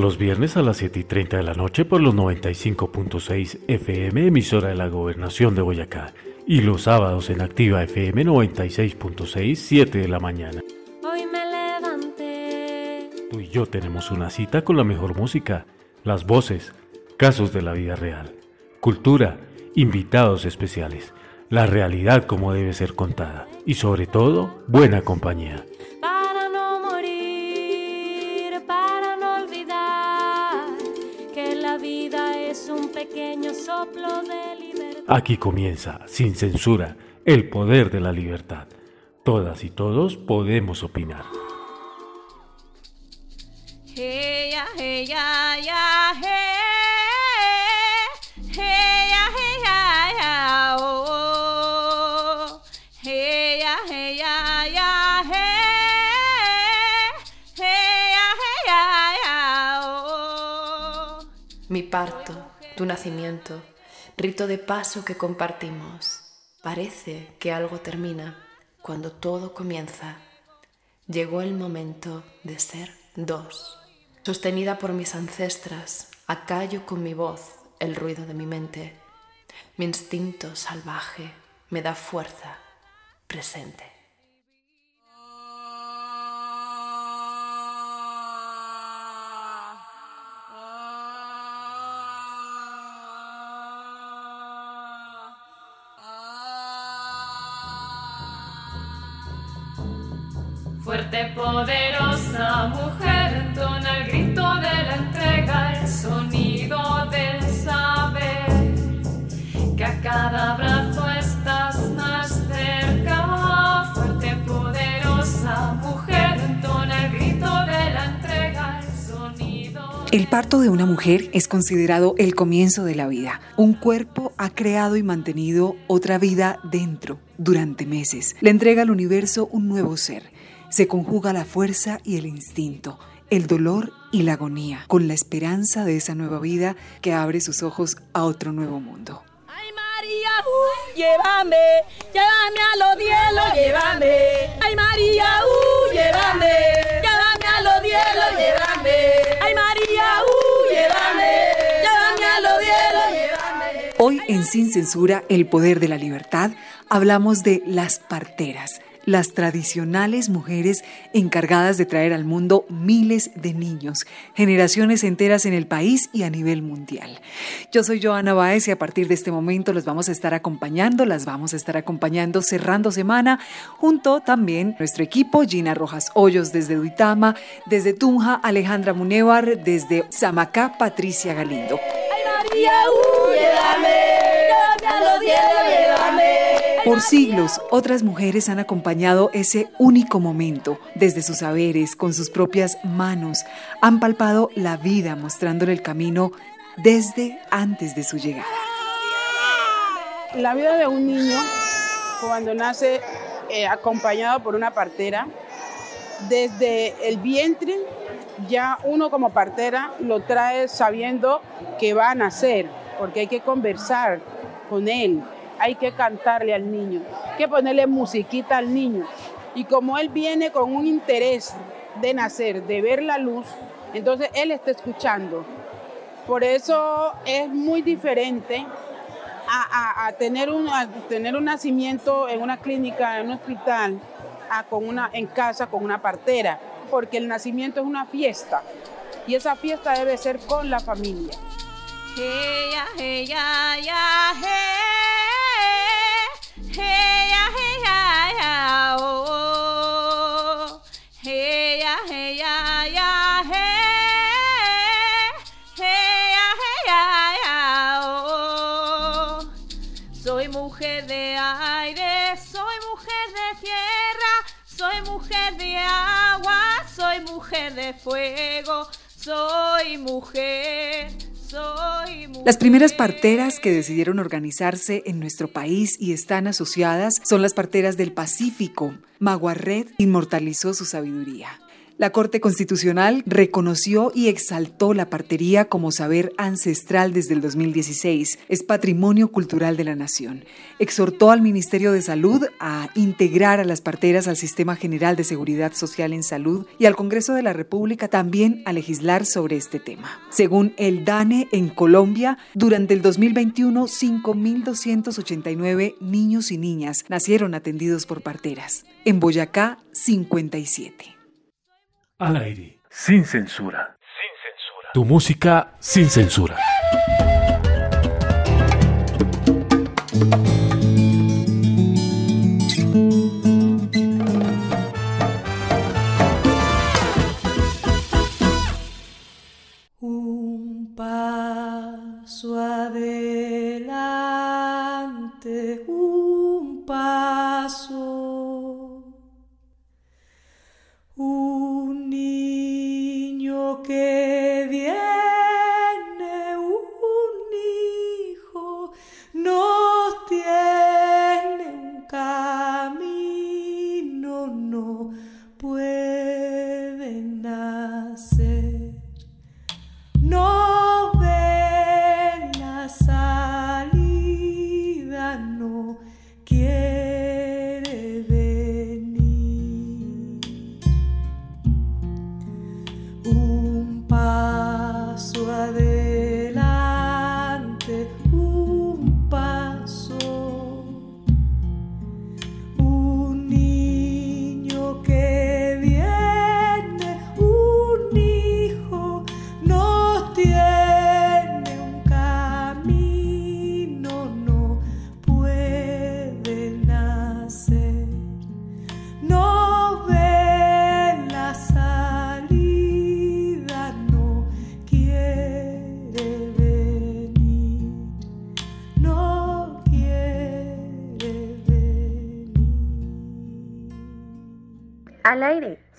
Los viernes a las 7 y 30 de la noche por los 95.6 FM, emisora de la Gobernación de Boyacá. Y los sábados en Activa FM 96.6, 7 de la mañana. Hoy me levanté. Tú y yo tenemos una cita con la mejor música, las voces, casos de la vida real, cultura, invitados especiales, la realidad como debe ser contada y sobre todo, buena compañía. Aquí comienza, sin censura, el poder de la libertad. Todas y todos podemos opinar. Hey, ya, hey, ya, ya, hey. Hey, ya, hey, ya, ya, oh. Hey, ya, hey, ya, ya, hey. Hey, ya, hey, ya, ya, oh. Mi parto, tu nacimiento, rito de paso que compartimos. Parece que algo termina cuando todo comienza. Llegó el momento de ser dos. Sostenida por mis ancestras, acallo con mi voz el ruido de mi mente. Mi instinto salvaje me da fuerza presente. Fuerte, poderosa mujer, entona el grito de la entrega, el sonido del saber, que a cada abrazo estás más cerca. Fuerte, poderosa mujer, entona el grito de la entrega, el sonido. El parto de una mujer es considerado el comienzo de la vida. Un cuerpo ha creado y mantenido otra vida dentro durante meses. Le entrega al universo un nuevo ser. Se conjuga la fuerza y el instinto, el dolor y la agonía, con la esperanza de esa nueva vida que abre sus ojos a otro nuevo mundo. Ay María, uh, llévame, llévame a los cielos, llévame. Ay María, uh, llévame, llévame a los cielos, llévame. Ay María, uh, llévame, llévame a los cielos, llévame. Hoy en Sin Censura, el poder de la libertad, hablamos de las parteras, las tradicionales mujeres encargadas de traer al mundo miles de niños, generaciones enteras en el país y a nivel mundial. Yo soy Joana Baez y a partir de este momento los vamos a estar acompañando, las vamos a estar acompañando cerrando semana, junto también nuestro equipo, Gina Rojas Hoyos desde Duitama, desde Tunja, Alejandra Munevar, desde Samacá, Patricia Galindo. Ay María, uh, llévame, llévame a los cielos, llévame. Por siglos, otras mujeres han acompañado ese único momento. Desde sus saberes, con sus propias manos, han palpado la vida mostrándole el camino desde antes de su llegada. La vida de un niño cuando nace eh, acompañado por una partera, desde el vientre ya uno como partera lo trae sabiendo que va a nacer, porque hay que conversar con él, hay que cantarle al niño, hay que ponerle musiquita al niño. Y como él viene con un interés de nacer, de ver la luz, entonces él está escuchando. Por eso es muy diferente a, tener, un, tener un nacimiento en una clínica, en un hospital, con una, en casa con una partera, porque el nacimiento es una fiesta y esa fiesta debe ser con la familia. Fuego, soy mujer, soy mujer. Las primeras parteras que decidieron organizarse en nuestro país y están asociadas son las parteras del Pacífico. Maguarret inmortalizó su sabiduría. La Corte Constitucional reconoció y exaltó la partería como saber ancestral desde el 2016. Es patrimonio cultural de la nación. Exhortó al Ministerio de Salud a integrar a las parteras al Sistema General de Seguridad Social en Salud y al Congreso de la República también a legislar sobre este tema. Según el DANE, en Colombia, durante el 2021, 5.289 niños y niñas nacieron atendidos por parteras. En Boyacá, 57. Al aire, sin censura. Sin censura. Tu música sin censura.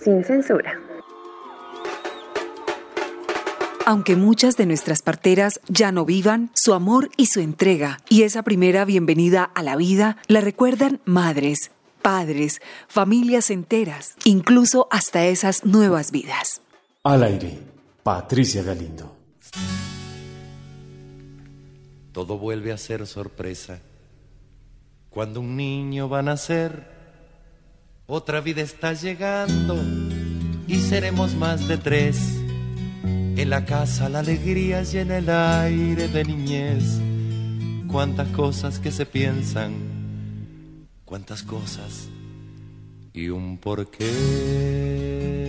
Sin censura. Aunque muchas de nuestras parteras ya no vivan, su amor y su entrega y esa primera bienvenida a la vida la recuerdan madres, padres, familias enteras, incluso hasta esas nuevas vidas. Al aire, Patricia Galindo. Todo vuelve a ser sorpresa. Cuando un niño va a nacer, otra vida está llegando y seremos más de tres. En la casa la alegría llena el aire de niñez. Cuántas cosas que se piensan, cuántas cosas y un porqué.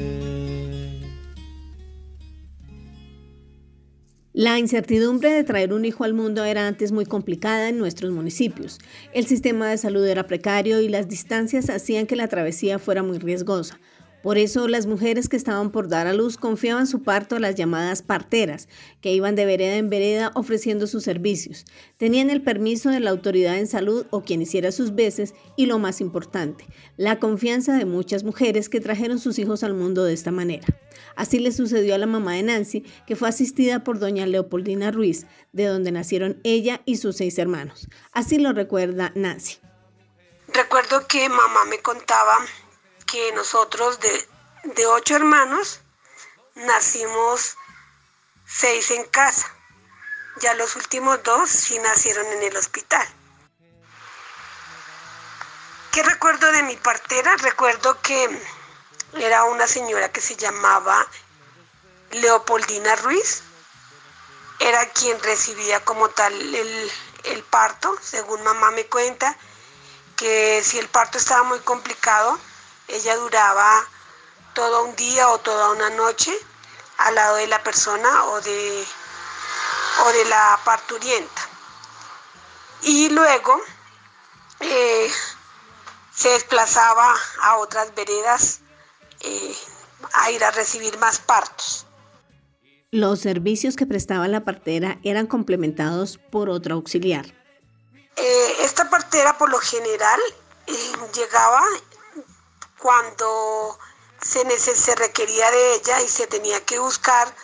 La incertidumbre de traer un hijo al mundo era antes muy complicada en nuestros municipios. El sistema de salud era precario y las distancias hacían que la travesía fuera muy riesgosa. Por eso las mujeres que estaban por dar a luz confiaban su parto a las llamadas parteras, que iban de vereda en vereda ofreciendo sus servicios. Tenían el permiso de la autoridad en salud o quien hiciera sus veces y lo más importante, la confianza de muchas mujeres que trajeron sus hijos al mundo de esta manera. Así le sucedió a la mamá de Nancy, que fue asistida por doña Leopoldina Ruiz, de donde nacieron ella y sus seis hermanos. Así lo recuerda Nancy. Recuerdo que mamá me contaba que nosotros de, de ocho hermanos nacimos seis en casa. Ya los últimos dos sí nacieron en el hospital. ¿Qué recuerdo de mi partera? Recuerdo que era una señora que se llamaba Leopoldina Ruiz. Era quien recibía como tal el, el parto, según mamá me cuenta, que si el parto estaba muy complicado, ella duraba todo un día o toda una noche al lado de la persona o de, o de la parturienta. Y luego eh, se desplazaba a otras veredas eh, a ir a recibir más partos. Los servicios que prestaba la partera eran complementados por otra auxiliar. Eh, esta partera por lo general llegaba cuando se, se requería de ella y se tenía que buscar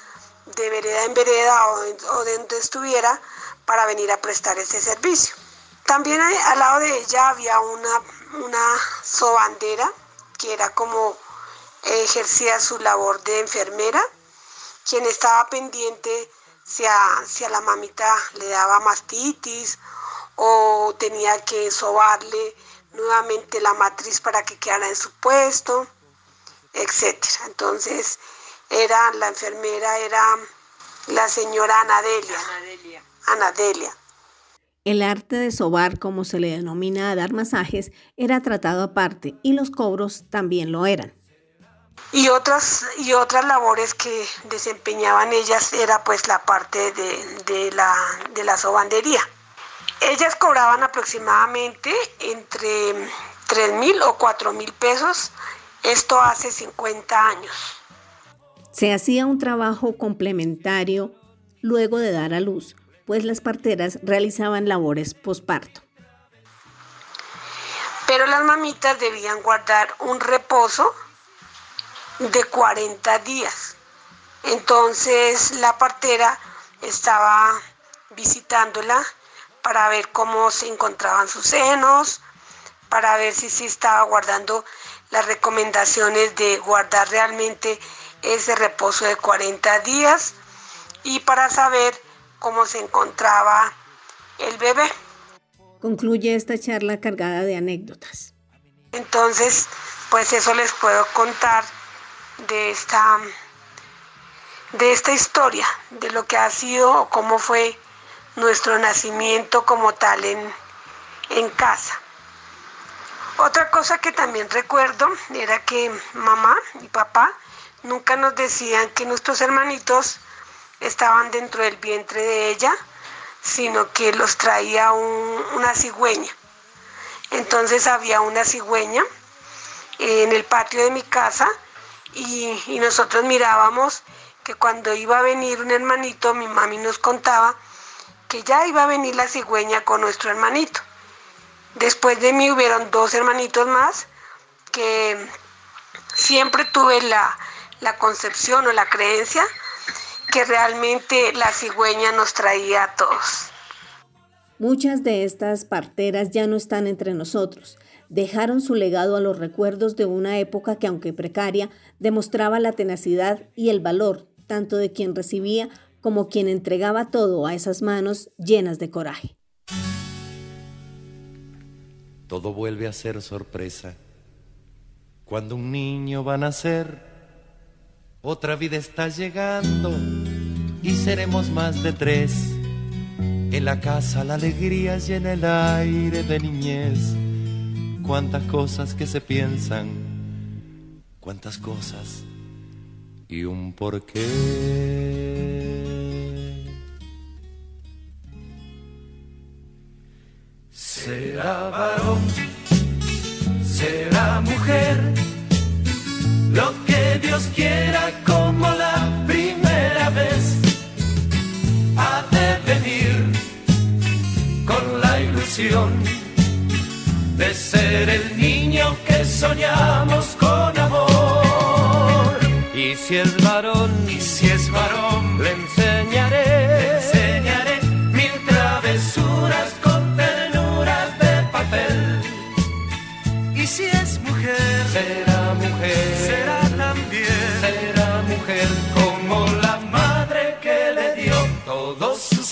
de vereda en vereda o, en- o de donde estuviera para venir a prestar ese servicio. También al lado de ella había una, una sobandera que era como ejercía su labor de enfermera, quien estaba pendiente si a, si a la mamita le daba mastitis o tenía que sobarle nuevamente la matriz para que quedara en su puesto, etcétera. Entonces, era la enfermera era la señora Anadelia. Anadelia. Anadelia. El arte de sobar, como se le denomina a dar masajes, era tratado aparte y los cobros también lo eran. Y otras, y otras labores que desempeñaban ellas era pues la parte de, de la, de la sobandería. Ellas cobraban aproximadamente entre 3 mil o 4 mil pesos, esto hace 50 años. Se hacía un trabajo complementario luego de dar a luz, pues las parteras realizaban labores posparto. Pero las mamitas debían guardar un reposo de 40 días. Entonces la partera estaba visitándola para ver cómo se encontraban sus senos, para ver si se estaba guardando las recomendaciones de guardar realmente ese reposo de 40 días y para saber cómo se encontraba el bebé. Concluye esta charla cargada de anécdotas. Entonces, pues eso les puedo contar de esta de esta historia, de lo que ha sido o cómo fue nuestro nacimiento como tal en, en casa. Otra cosa que también recuerdo era que mamá y papá nunca nos decían que nuestros hermanitos estaban dentro del vientre de ella, sino que los traía una cigüeña. Entonces había una cigüeña en el patio de mi casa y, y nosotros mirábamos que cuando iba a venir un hermanito, mi mami nos contaba que ya iba a venir la cigüeña con nuestro hermanito. Después de mí hubieron dos hermanitos más que siempre tuve la, la concepción o la creencia que realmente la cigüeña nos traía a todos. Muchas de estas parteras ya no están entre nosotros. Dejaron su legado a los recuerdos de una época que, aunque precaria, demostraba la tenacidad y el valor tanto de quien recibía como quien entregaba todo a esas manos llenas de coraje. Todo vuelve a ser sorpresa. Cuando un niño va a nacer, otra vida está llegando y seremos más de tres. En la casa la alegría llena el aire de niñez. Cuántas cosas que se piensan, cuántas cosas y un porqué.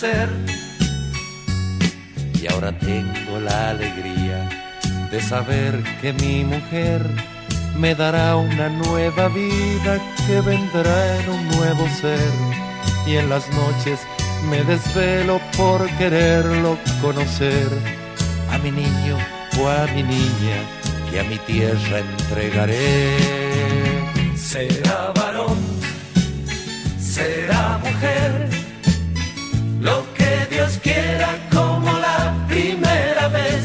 Y ahora tengo la alegría de saber que mi mujer me dará una nueva vida que vendrá en un nuevo ser. Y en las noches me desvelo por quererlo conocer a mi niño o a mi niña y a mi tierra entregaré. Será varón, será mujer, lo que Dios quiera como la primera vez.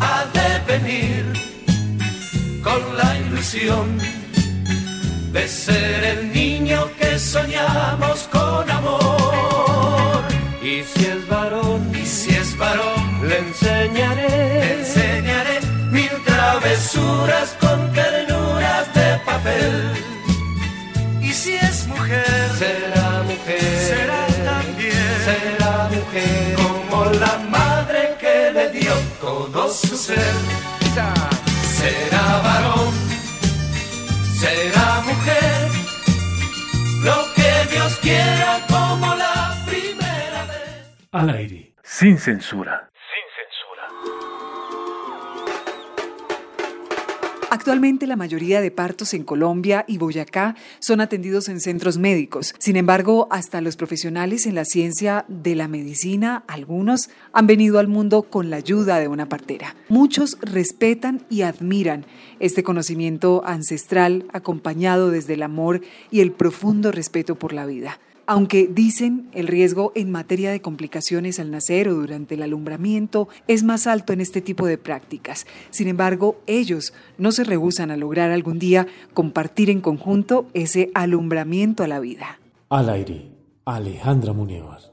Ha de venir con la ilusión de ser el niño que soñamos con amor. Y si es varón, y si es varón, le enseñaré travesuras con ternuras de papel. Y si es mujer, será todo su ser. Será varón, será mujer, lo que Dios quiera como la primera vez. Al aire, sin censura. Actualmente la mayoría de partos en Colombia y Boyacá son atendidos en centros médicos. Sin embargo, hasta los profesionales en la ciencia de la medicina, algunos, han venido al mundo con la ayuda de una partera. Muchos respetan y admiran este conocimiento ancestral acompañado desde el amor y el profundo respeto por la vida aunque dicen el riesgo en materia de complicaciones al nacer o durante el alumbramiento es más alto en este tipo de prácticas. Sin embargo, ellos no se rehusan a lograr algún día compartir en conjunto ese alumbramiento a la vida. Al aire, Alejandra Muñoz.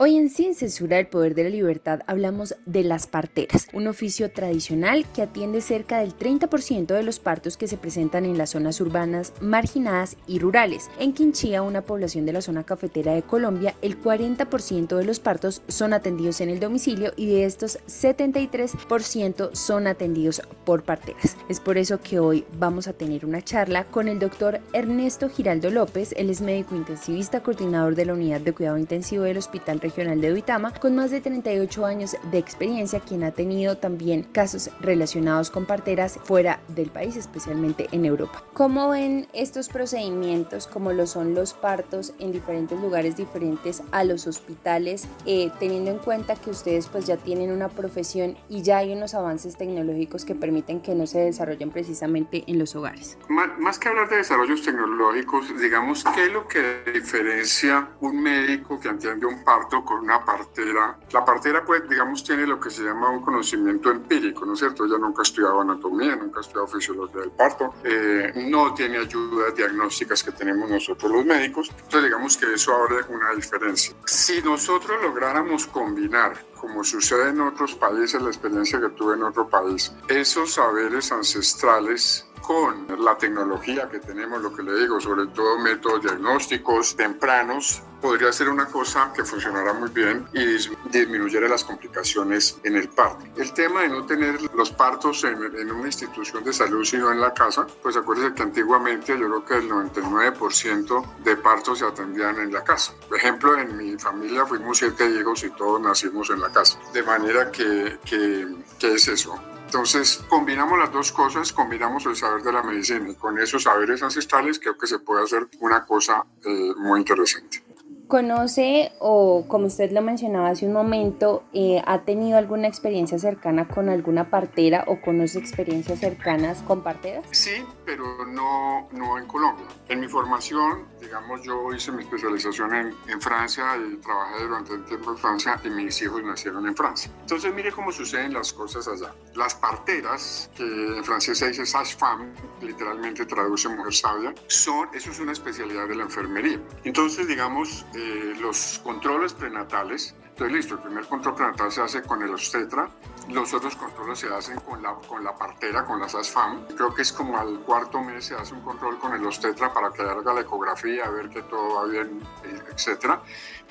Hoy en Sin Censura el Poder de la Libertad hablamos de las parteras, un oficio tradicional que atiende cerca del 30% de los partos que se presentan en las zonas urbanas, marginadas y rurales. En Quinchía, una población de la zona cafetera de Colombia, el 40% de los partos son atendidos en el domicilio y de estos 73% son atendidos por parteras. Es por eso que hoy vamos a tener una charla con el doctor Ernesto Giraldo López, él es médico intensivista, coordinador de la unidad de cuidado intensivo del Hospital Regional de Uitama, con más de 38 años de experiencia, quien ha tenido también casos relacionados con parteras fuera del país, especialmente en Europa. ¿Cómo ven estos procedimientos, como lo son los partos en diferentes lugares diferentes a los hospitales, eh, teniendo en cuenta que ustedes pues ya tienen una profesión y ya hay unos avances tecnológicos que permiten que no se desarrollen precisamente en los hogares? Más, más que hablar de desarrollos tecnológicos, digamos, ¿qué es lo que diferencia un médico que atiende un parto con una partera. La partera, pues, digamos, tiene lo que se llama un conocimiento empírico, ¿no es cierto? Ella nunca ha estudiado anatomía, nunca ha estudiado fisiología del parto, eh, no tiene ayudas diagnósticas que tenemos nosotros los médicos. Entonces, digamos que eso abre una diferencia. Si nosotros lográramos combinar como sucede en otros países, la experiencia que tuve en otro país, esos saberes ancestrales con la tecnología que tenemos, lo que le digo, sobre todo métodos diagnósticos tempranos, podría ser una cosa que funcionara muy bien y disminuyera las complicaciones en el parto. El tema de no tener los partos en, en una institución de salud, sino en la casa, pues acuérdense que antiguamente yo creo que el 99% de partos se atendían en la casa. Por ejemplo, en mi familia fuimos siete hijos y todos nacimos en la casa. De manera que, que, ¿qué es eso? Entonces, combinamos las dos cosas, combinamos el saber de la medicina y con esos saberes ancestrales creo que se puede hacer una cosa eh, muy interesante. ¿Conoce o, como usted lo mencionaba hace un momento, eh, ha tenido alguna experiencia cercana con alguna partera o conoce experiencias cercanas con parteras? Sí, pero no, no en Colombia. En mi formación, digamos, yo hice mi especialización en, en Francia y trabajé durante un tiempo en Francia y mis hijos nacieron en Francia. Entonces, mire cómo suceden las cosas allá. Las parteras, que en francés se dice sage-femme, literalmente traduce mujer sabia, son, eso es una especialidad de la enfermería. Entonces, digamos, eh, los controles prenatales. Entonces, listo, el primer control prenatal se hace con el obstetra, los otros controles se hacen con la, con la partera, con la SASFAM. Creo que es como al cuarto mes se hace un control con el obstetra para que haga la ecografía, ver que todo va bien, etc.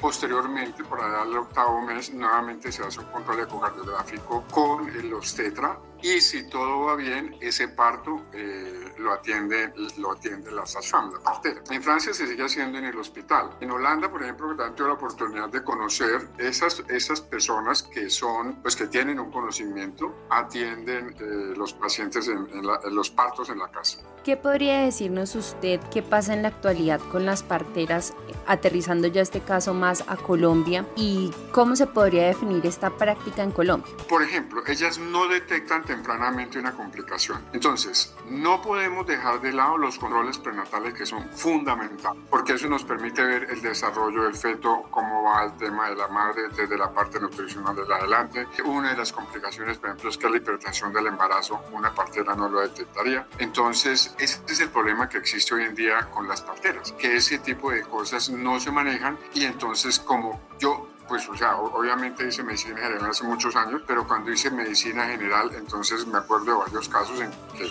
Posteriormente, para el octavo mes, nuevamente se hace un control ecocardiográfico con el obstetra y si todo va bien, ese parto eh, lo, atiende, lo atiende la SASFAM, la partera. En Francia se sigue haciendo en el hospital. En Holanda, por ejemplo, también tuve la oportunidad de conocer esas, esas personas que son, pues que tienen un conocimiento, atienden eh, los pacientes en, en los partos en la casa. ¿Qué podría decirnos usted qué pasa en la actualidad con las parteras, aterrizando ya este caso más a Colombia, y cómo se podría definir esta práctica en Colombia? Por ejemplo, ellas no detectan tempranamente una complicación. Entonces, no podemos dejar de lado los controles prenatales que son fundamentales, porque eso nos permite ver el desarrollo del feto, cómo va el tema de la madre desde la parte nutricional de adelante. Una de las complicaciones, por ejemplo, es que la hipertensión del embarazo, una partera no lo detectaría. Entonces, ese es el problema que existe hoy en día con las parteras, que ese tipo de cosas no se manejan y entonces como yo pues, o sea, obviamente hice medicina general hace muchos años, pero cuando hice medicina general, entonces me acuerdo de varios casos en que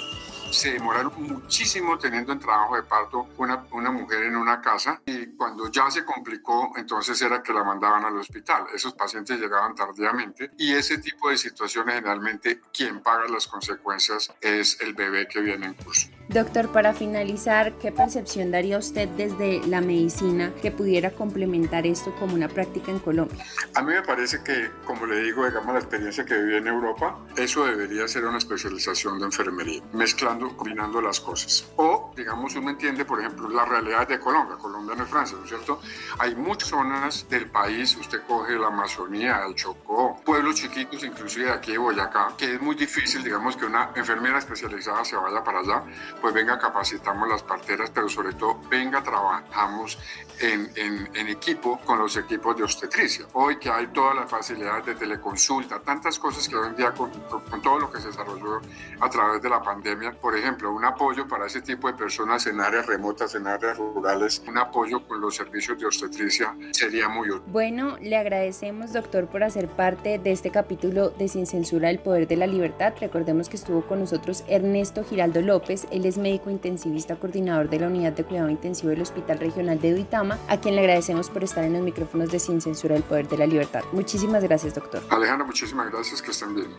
se demoraron muchísimo teniendo en trabajo de parto una, una mujer en una casa y cuando ya se complicó, entonces era que la mandaban al hospital. Esos pacientes llegaban tardíamente y ese tipo de situaciones generalmente quien paga las consecuencias es el bebé que viene en curso. Doctor, para finalizar, ¿qué percepción daría usted desde la medicina que pudiera complementar esto como una práctica en Colombia? A mí me parece que, como le digo, digamos, la experiencia que viví en Europa, eso debería ser una especialización de enfermería, mezclando, combinando las cosas. O, digamos, uno entiende, por ejemplo, la realidad de Colombia. Colombia no es Francia, ¿no es cierto? Hay muchas zonas del país, usted coge la Amazonía, el Chocó, pueblos chiquitos, inclusive aquí de Boyacá, que es muy difícil, digamos, que una enfermera especializada se vaya para allá pues venga, capacitamos las parteras, pero sobre todo venga, trabajamos en, en, equipo con los equipos de obstetricia. Hoy que hay todas las facilidades de teleconsulta, tantas cosas que hoy en día con, con, todo lo que se desarrolló a través de la pandemia, por ejemplo, un apoyo para ese tipo de personas en áreas remotas, en áreas rurales, un apoyo con los servicios de obstetricia sería muy útil. Bueno, le agradecemos, doctor, por hacer parte de este capítulo de Sin Censura, el Poder de la Libertad. Recordemos que estuvo con nosotros Ernesto Giraldo López, él es médico intensivista coordinador de la Unidad de Cuidado Intensivo del Hospital Regional de Duitama, a quien le agradecemos por estar en los micrófonos de Sin Censura del Poder de la Libertad. Muchísimas gracias, doctor. Alejandra, muchísimas gracias, que estén bien.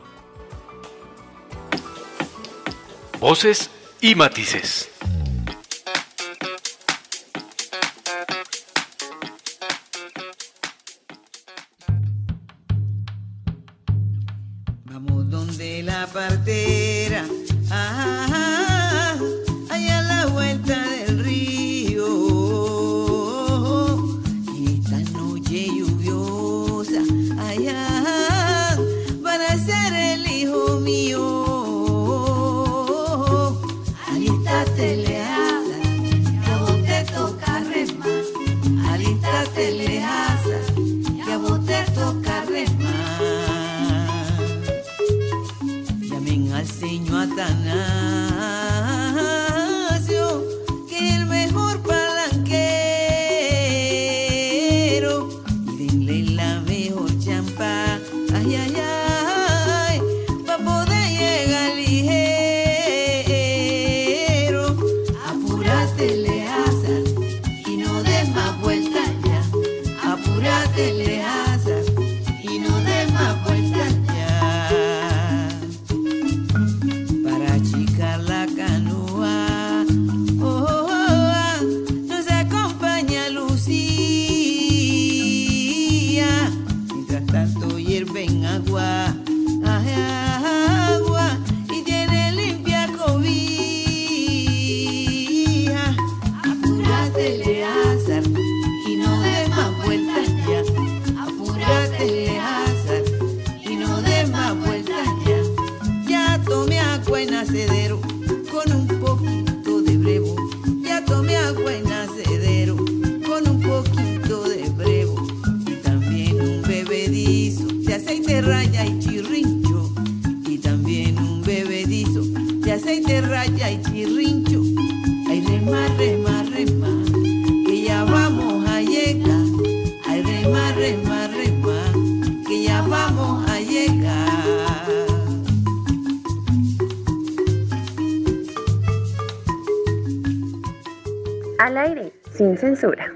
Voces y matices. la tele tanto censura.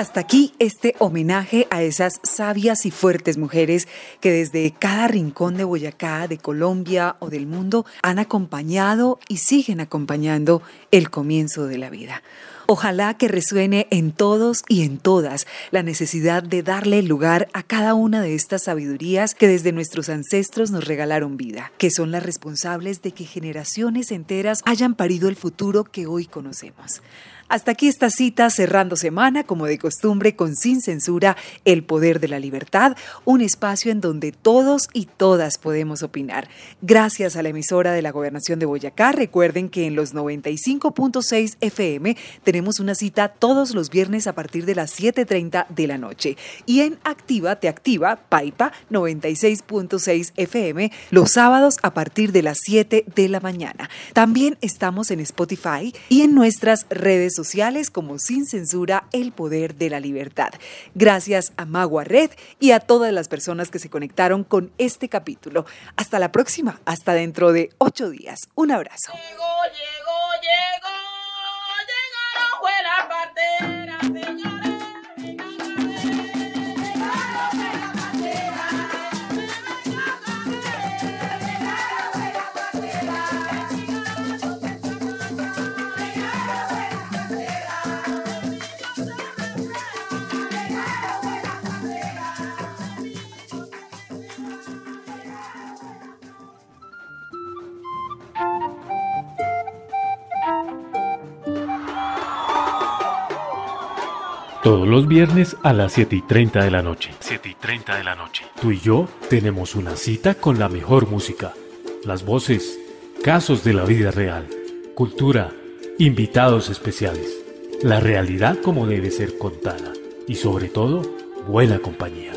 Hasta aquí este homenaje a esas sabias y fuertes mujeres que desde cada rincón de Boyacá, de Colombia o del mundo han acompañado y siguen acompañando el comienzo de la vida. Ojalá que resuene en todos y en todas la necesidad de darle lugar a cada una de estas sabidurías que desde nuestros ancestros nos regalaron vida, que son las responsables de que generaciones enteras hayan parido el futuro que hoy conocemos. Hasta aquí esta cita cerrando semana, como de costumbre, con Sin Censura, El Poder de la Libertad, un espacio en donde todos y todas podemos opinar. Gracias a la emisora de la Gobernación de Boyacá, recuerden que en los 95.6 FM tenemos una cita todos los viernes a partir de las 7.30 de la noche. Y en Activa Te Activa, Paipa 96.6 FM, los sábados a partir de las 7 de la mañana. También estamos en Spotify y en nuestras redes sociales sociales como Sin Censura, El Poder de la Libertad. Gracias a Magua Red y a todas las personas que se conectaron con este capítulo. Hasta la próxima, hasta dentro de ocho días. Un abrazo. Todos los viernes a las 7 y 30 de la noche. 7 y 30 de la noche. Tú y yo tenemos una cita con la mejor música. Las voces, casos de la vida real, cultura, invitados especiales. La realidad como debe ser contada. Y sobre todo, buena compañía.